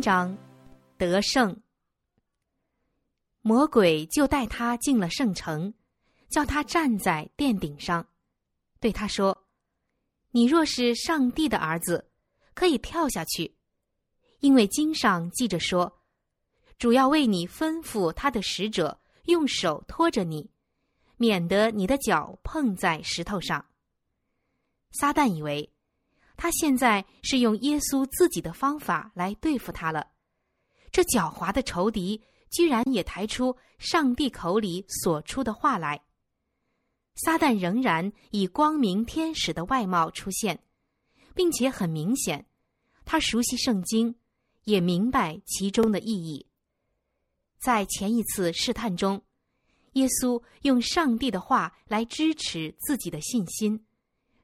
十三章，得胜。魔鬼就带他进了圣城，叫他站在殿顶上，对他说：“你若是上帝的儿子，可以跳下去，因为经上记着说，主要为你吩咐他的使者用手托着你，免得你的脚碰在石头上。”撒旦以为。他现在是用耶稣自己的方法来对付他了，这狡猾的仇敌居然也抬出上帝口里所出的话来。撒旦仍然以光明天使的外貌出现，并且很明显，他熟悉圣经，也明白其中的意义。在前一次试探中，耶稣用上帝的话来支持自己的信心，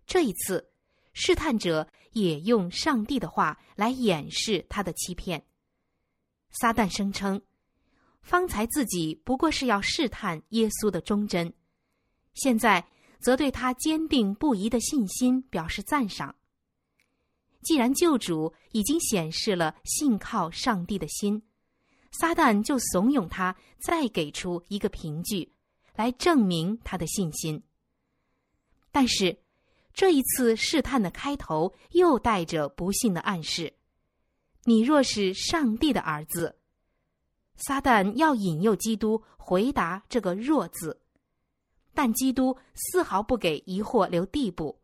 这一次。试探者也用上帝的话来掩饰他的欺骗。撒旦声称，方才自己不过是要试探耶稣的忠贞，现在则对他坚定不移的信心表示赞赏。既然救主已经显示了信靠上帝的心，撒旦就怂恿他再给出一个凭据，来证明他的信心。但是。这一次试探的开头又带着不幸的暗示：你若是上帝的儿子，撒旦要引诱基督回答这个“弱”字，但基督丝毫不给疑惑留地步，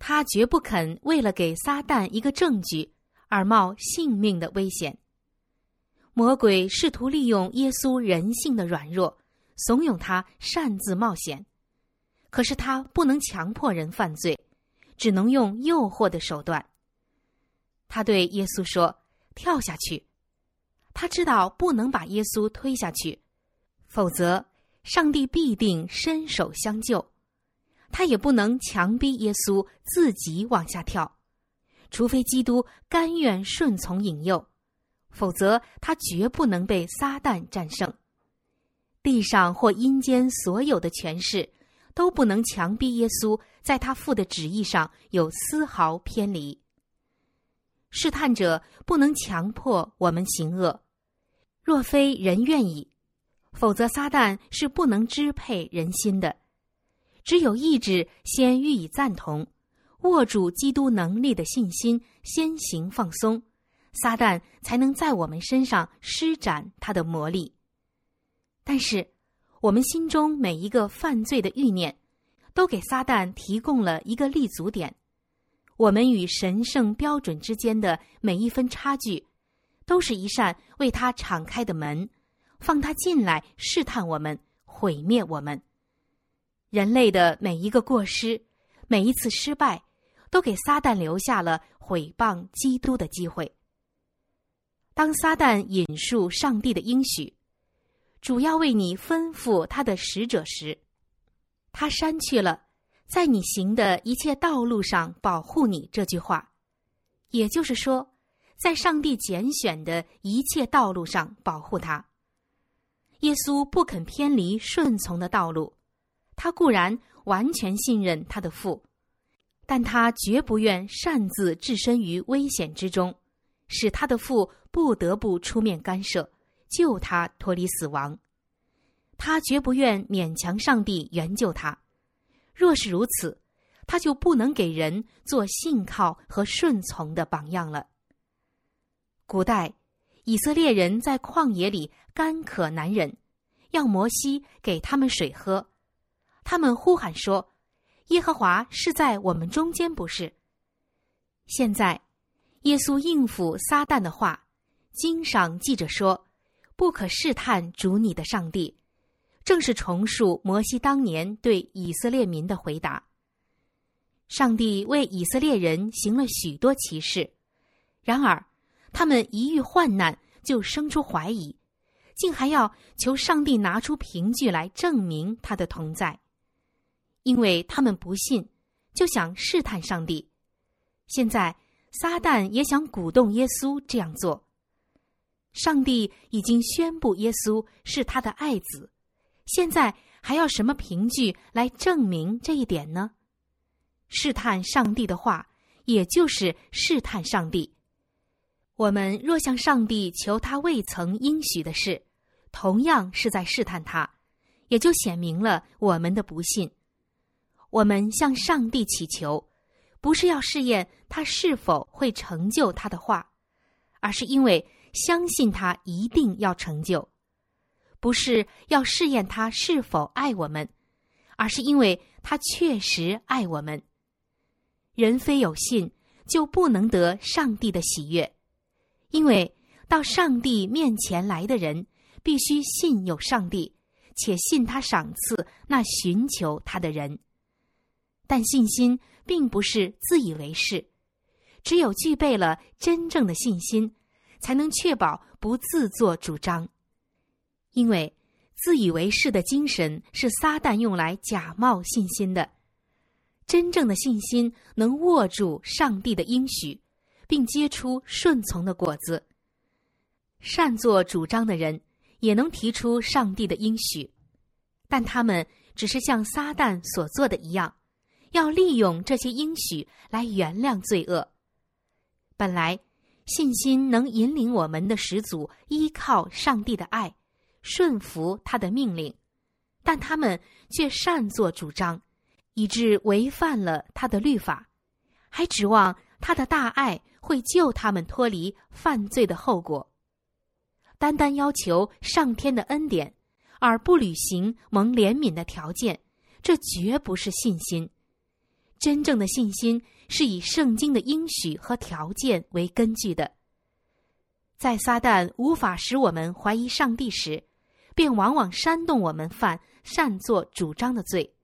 他绝不肯为了给撒旦一个证据而冒性命的危险。魔鬼试图利用耶稣人性的软弱，怂恿他擅自冒险。可是他不能强迫人犯罪，只能用诱惑的手段。他对耶稣说：“跳下去。”他知道不能把耶稣推下去，否则上帝必定伸手相救。他也不能强逼耶稣自己往下跳，除非基督甘愿顺从引诱，否则他绝不能被撒旦战胜。地上或阴间所有的权势。都不能强逼耶稣在他父的旨意上有丝毫偏离。试探者不能强迫我们行恶，若非人愿意，否则撒旦是不能支配人心的。只有意志先予以赞同，握住基督能力的信心先行放松，撒旦才能在我们身上施展他的魔力。但是。我们心中每一个犯罪的欲念，都给撒旦提供了一个立足点。我们与神圣标准之间的每一分差距，都是一扇为他敞开的门，放他进来试探我们、毁灭我们。人类的每一个过失，每一次失败，都给撒旦留下了毁谤基督的机会。当撒旦引述上帝的应许。主要为你吩咐他的使者时，他删去了“在你行的一切道路上保护你”这句话，也就是说，在上帝拣选的一切道路上保护他。耶稣不肯偏离顺从的道路，他固然完全信任他的父，但他绝不愿擅自置身于危险之中，使他的父不得不出面干涉。救他脱离死亡，他绝不愿勉强上帝援救他。若是如此，他就不能给人做信靠和顺从的榜样了。古代以色列人在旷野里干渴难忍，要摩西给他们水喝，他们呼喊说：“耶和华是在我们中间，不是？”现在，耶稣应付撒旦的话，经上记着说。不可试探主你的上帝，正是重述摩西当年对以色列民的回答。上帝为以色列人行了许多奇事，然而他们一遇患难就生出怀疑，竟还要求上帝拿出凭据来证明他的同在，因为他们不信，就想试探上帝。现在撒旦也想鼓动耶稣这样做。上帝已经宣布耶稣是他的爱子，现在还要什么凭据来证明这一点呢？试探上帝的话，也就是试探上帝。我们若向上帝求他未曾应许的事，同样是在试探他，也就显明了我们的不信。我们向上帝祈求，不是要试验他是否会成就他的话，而是因为相信他一定要成就；不是要试验他是否爱我们，而是因为他确实爱我们。人非有信，就不能得上帝的喜悦。因为到上帝面前来的人，必须信有上帝，且信他赏赐那寻求他的人。但信心并不是自以为是，只有具备了真正的信心，才能确保不自作主张。因为自以为是的精神是撒旦用来假冒信心的，真正的信心能握住上帝的应许。并结出顺从的果子。擅作主张的人也能提出上帝的应许，但他们只是像撒旦所做的一样，要利用这些应许来原谅罪恶。本来信心能引领我们的始祖依靠上帝的爱，顺服他的命令，但他们却擅作主张，以致违反了他的律法，还指望他的大爱。会救他们脱离犯罪的后果。单单要求上天的恩典，而不履行蒙怜悯的条件，这绝不是信心。真正的信心是以圣经的应许和条件为根据的。在撒旦无法使我们怀疑上帝时，便往往煽动我们犯擅作主张的罪。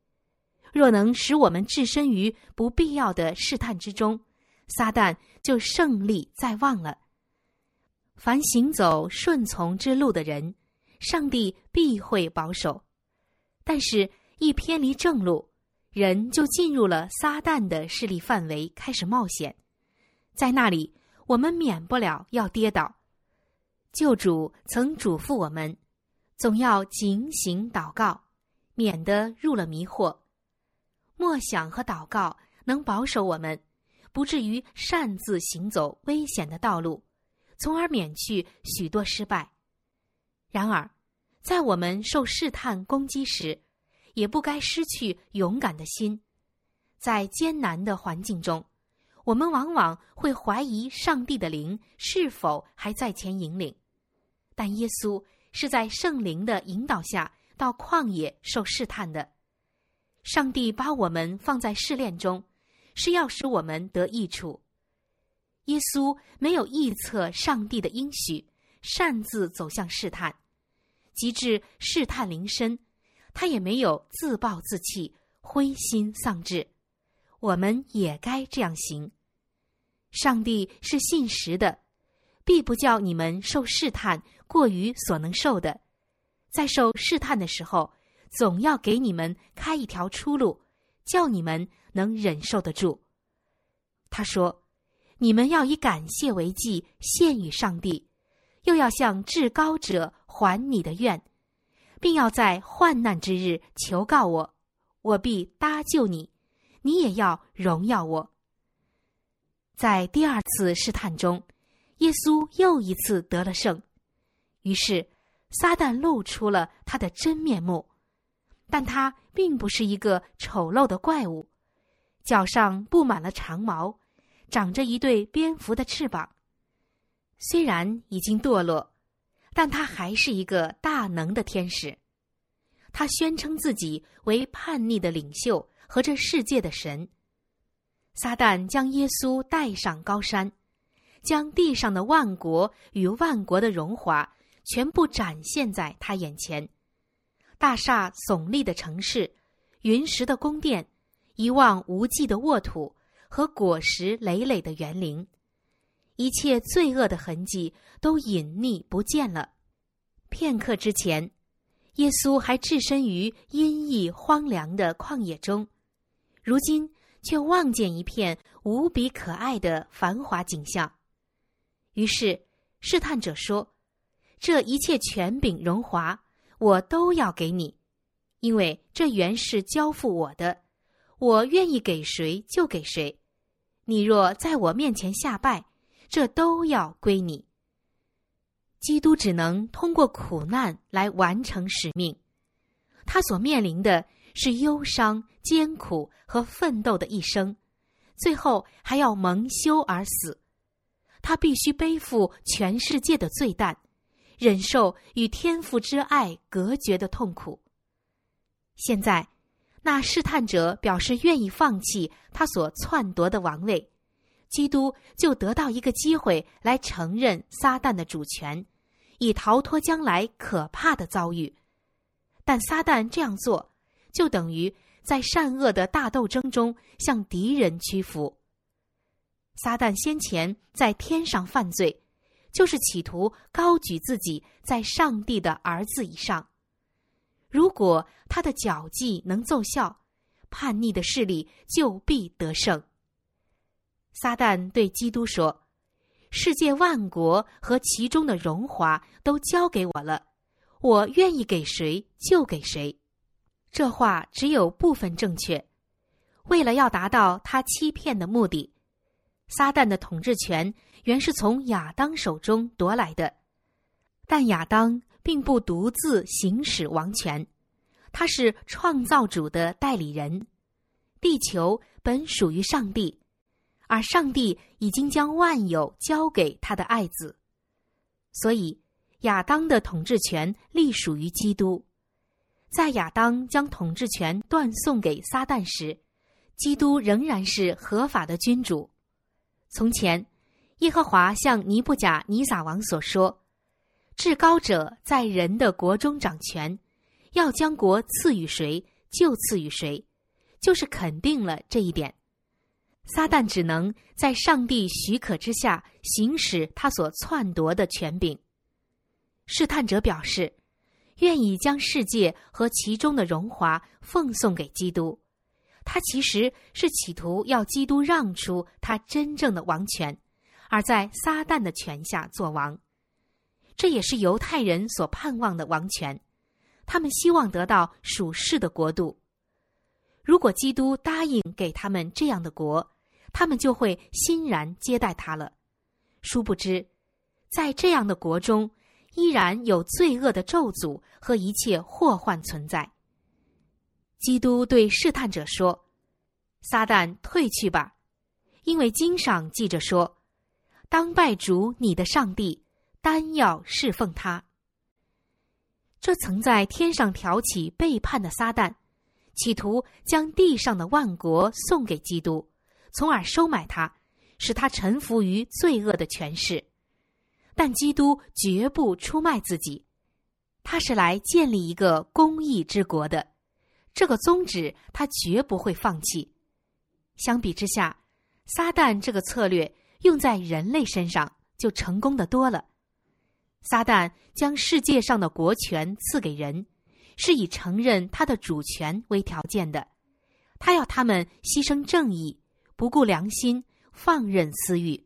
若能使我们置身于不必要的试探之中，撒旦就胜利在望了。凡行走顺从之路的人，上帝必会保守；但是，一偏离正路，人就进入了撒旦的势力范围，开始冒险。在那里，我们免不了要跌倒。救主曾嘱咐我们，总要警醒祷告，免得入了迷惑。默想和祷告能保守我们。不至于擅自行走危险的道路，从而免去许多失败。然而，在我们受试探攻击时，也不该失去勇敢的心。在艰难的环境中，我们往往会怀疑上帝的灵是否还在前引领。但耶稣是在圣灵的引导下到旷野受试探的。上帝把我们放在试炼中。是要使我们得益处。耶稣没有臆测上帝的应许，擅自走向试探，及至试探临身，他也没有自暴自弃、灰心丧志。我们也该这样行。上帝是信实的，必不叫你们受试探过于所能受的。在受试探的时候，总要给你们开一条出路，叫你们。能忍受得住。他说：“你们要以感谢为祭献与上帝，又要向至高者还你的愿，并要在患难之日求告我，我必搭救你。你也要荣耀我。”在第二次试探中，耶稣又一次得了胜。于是，撒旦露出了他的真面目，但他并不是一个丑陋的怪物。脚上布满了长毛，长着一对蝙蝠的翅膀。虽然已经堕落，但他还是一个大能的天使。他宣称自己为叛逆的领袖和这世界的神。撒旦将耶稣带上高山，将地上的万国与万国的荣华全部展现在他眼前：大厦耸立的城市，云石的宫殿。一望无际的沃土和果实累累的园林，一切罪恶的痕迹都隐匿不见了。片刻之前，耶稣还置身于阴翳荒凉的旷野中，如今却望见一片无比可爱的繁华景象。于是试探者说：“这一切权柄荣华，我都要给你，因为这原是交付我的。”我愿意给谁就给谁，你若在我面前下拜，这都要归你。基督只能通过苦难来完成使命，他所面临的是忧伤、艰苦和奋斗的一生，最后还要蒙羞而死。他必须背负全世界的罪担，忍受与天父之爱隔绝的痛苦。现在，那试探者表示愿意放弃他所篡夺的王位。基督就得到一个机会来承认撒旦的主权，以逃脱将来可怕的遭遇。但撒旦这样做，就等于在善恶的大斗争中向敌人屈服。撒旦先前在天上犯罪，就是企图高举自己在上帝的儿子以上。如果他的脚计能奏效，叛逆的势力就必得胜。撒旦对基督说：“世界万国和其中的荣华都交给我了，我愿意给谁就给谁。”这话只有部分正确。为了要达到他欺骗的目的，撒旦的统治权原是从亚当手中夺来的，但亚当并不独自行使王权，他是创造主的代理人。地球本属于上帝。而上帝已经将万有交给他的爱子，所以亚当的统治权隶属于基督。在亚当将统治权断送给撒旦时，基督仍然是合法的君主。从前，耶和华向尼布甲尼撒王所说：“至高者在人的国中掌权，要将国赐予谁就赐予谁，就是肯定了这一点。”撒旦只能在上帝许可之下行使他所篡夺的权柄。试探者表示，愿意将世界和其中的荣华奉送给基督。他其实是企图要基督让出他真正的王权，而在撒旦的权下做王。这也是犹太人所盼望的王权。他们希望得到属世的国度。如果基督答应给他们这样的国，他们就会欣然接待他了。殊不知，在这样的国中，依然有罪恶的咒诅和一切祸患存在。基督对试探者说：“撒旦退去吧，因为经上记着说，当拜主你的上帝，单要侍奉他。”这曾在天上挑起背叛的撒旦，企图将地上的万国送给基督。从而收买他，使他臣服于罪恶的权势，但基督绝不出卖自己，他是来建立一个公义之国的，这个宗旨他绝不会放弃。相比之下，撒旦这个策略用在人类身上就成功的多了。撒旦将世界上的国权赐给人，是以承认他的主权为条件的，他要他们牺牲正义。不顾良心，放任私欲。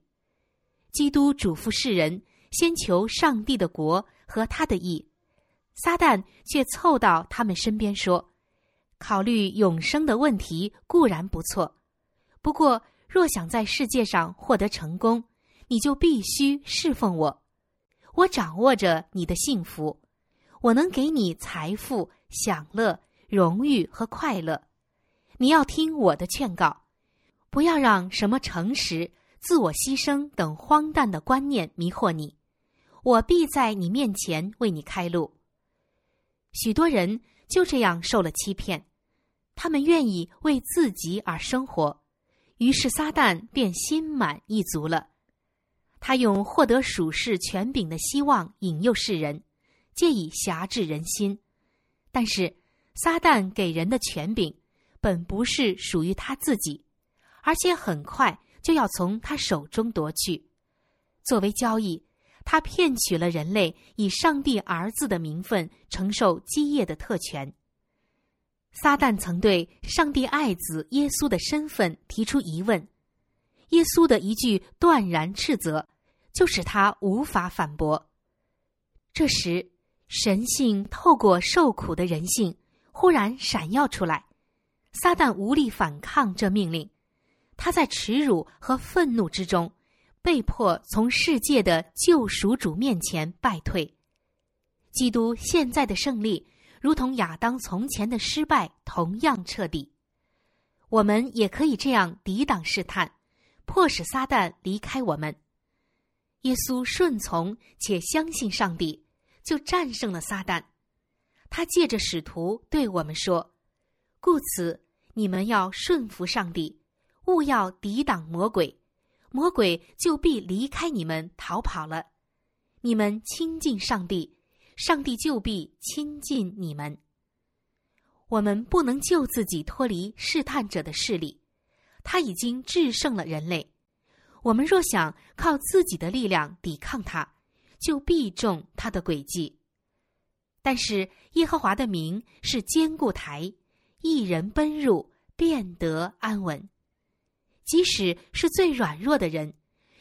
基督嘱咐世人，先求上帝的国和他的义。撒旦却凑到他们身边说：“考虑永生的问题固然不错，不过若想在世界上获得成功，你就必须侍奉我。我掌握着你的幸福，我能给你财富、享乐、荣誉和快乐。你要听我的劝告。”不要让什么诚实、自我牺牲等荒诞的观念迷惑你，我必在你面前为你开路。许多人就这样受了欺骗，他们愿意为自己而生活，于是撒旦便心满意足了。他用获得属世权柄的希望引诱世人，借以辖制人心。但是，撒旦给人的权柄本不是属于他自己。而且很快就要从他手中夺去，作为交易，他骗取了人类以上帝儿子的名分承受基业的特权。撒旦曾对上帝爱子耶稣的身份提出疑问，耶稣的一句断然斥责，就使他无法反驳。这时，神性透过受苦的人性忽然闪耀出来，撒旦无力反抗这命令。他在耻辱和愤怒之中，被迫从世界的救赎主面前败退。基督现在的胜利，如同亚当从前的失败，同样彻底。我们也可以这样抵挡试探，迫使撒旦离开我们。耶稣顺从且相信上帝，就战胜了撒旦。他借着使徒对我们说：“故此，你们要顺服上帝，勿要抵挡魔鬼，魔鬼就必离开你们逃跑了。你们亲近上帝，上帝就必亲近你们。我们不能救自己脱离试探者的势力，他已经制胜了人类。”我们若想靠自己的力量抵抗他，就必中他的诡计。但是耶和华的名是坚固台，一人奔入便得安稳。即使是最软弱的人，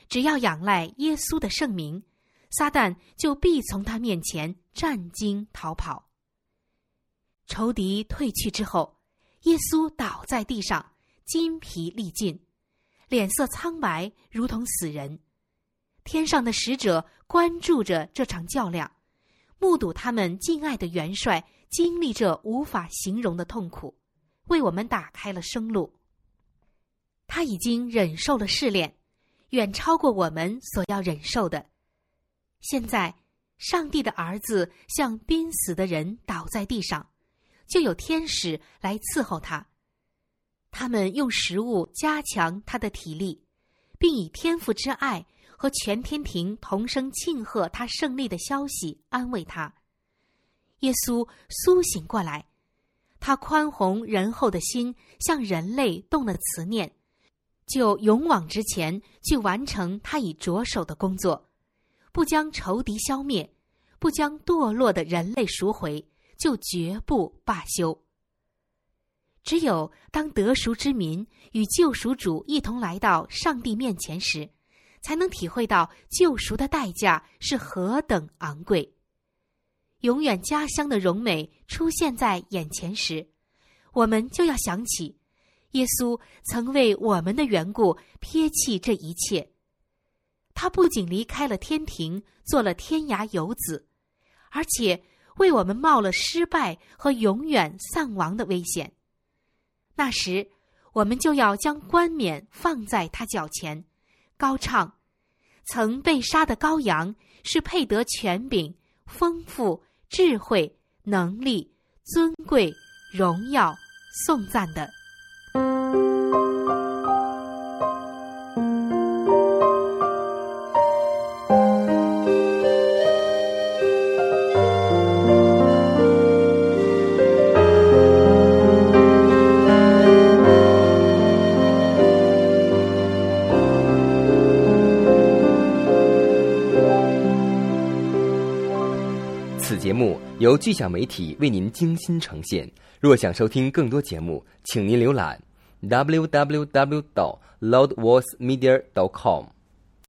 只要仰赖耶稣的圣名，撒旦就必从他面前战惊逃跑。仇敌退去之后，耶稣倒在地上，筋疲力尽。脸色苍白，如同死人。天上的使者关注着这场较量，目睹他们敬爱的元帅经历着无法形容的痛苦，为我们打开了生路。他已经忍受了试炼，远超过我们所要忍受的。现在，上帝的儿子像濒死的人倒在地上，就有天使来伺候他。他们用食物加强他的体力，并以天父之爱和全天庭同声庆贺他胜利的消息安慰他。耶稣苏醒过来，他宽宏仁厚的心向人类动了慈念，就勇往直前去完成他已着手的工作，不将仇敌消灭，不将堕落的人类赎回，就绝不罢休。只有当得赎之民与救赎主一同来到上帝面前时，才能体会到救赎的代价是何等昂贵。永远家乡的荣美出现在眼前时，我们就要想起，耶稣曾为我们的缘故撇弃这一切。他不仅离开了天庭，做了天涯游子，而且为我们冒了失败和永远丧亡的危险。那时，我们就要将冠冕放在他脚前，高唱：“曾被杀的羔羊是配得权柄、丰富、智慧、能力、尊贵、荣耀、颂赞的。”巨响媒体为您精心呈现。若想收听更多节目，请您浏览 w w w. 到 loudvoicemedia. dot com。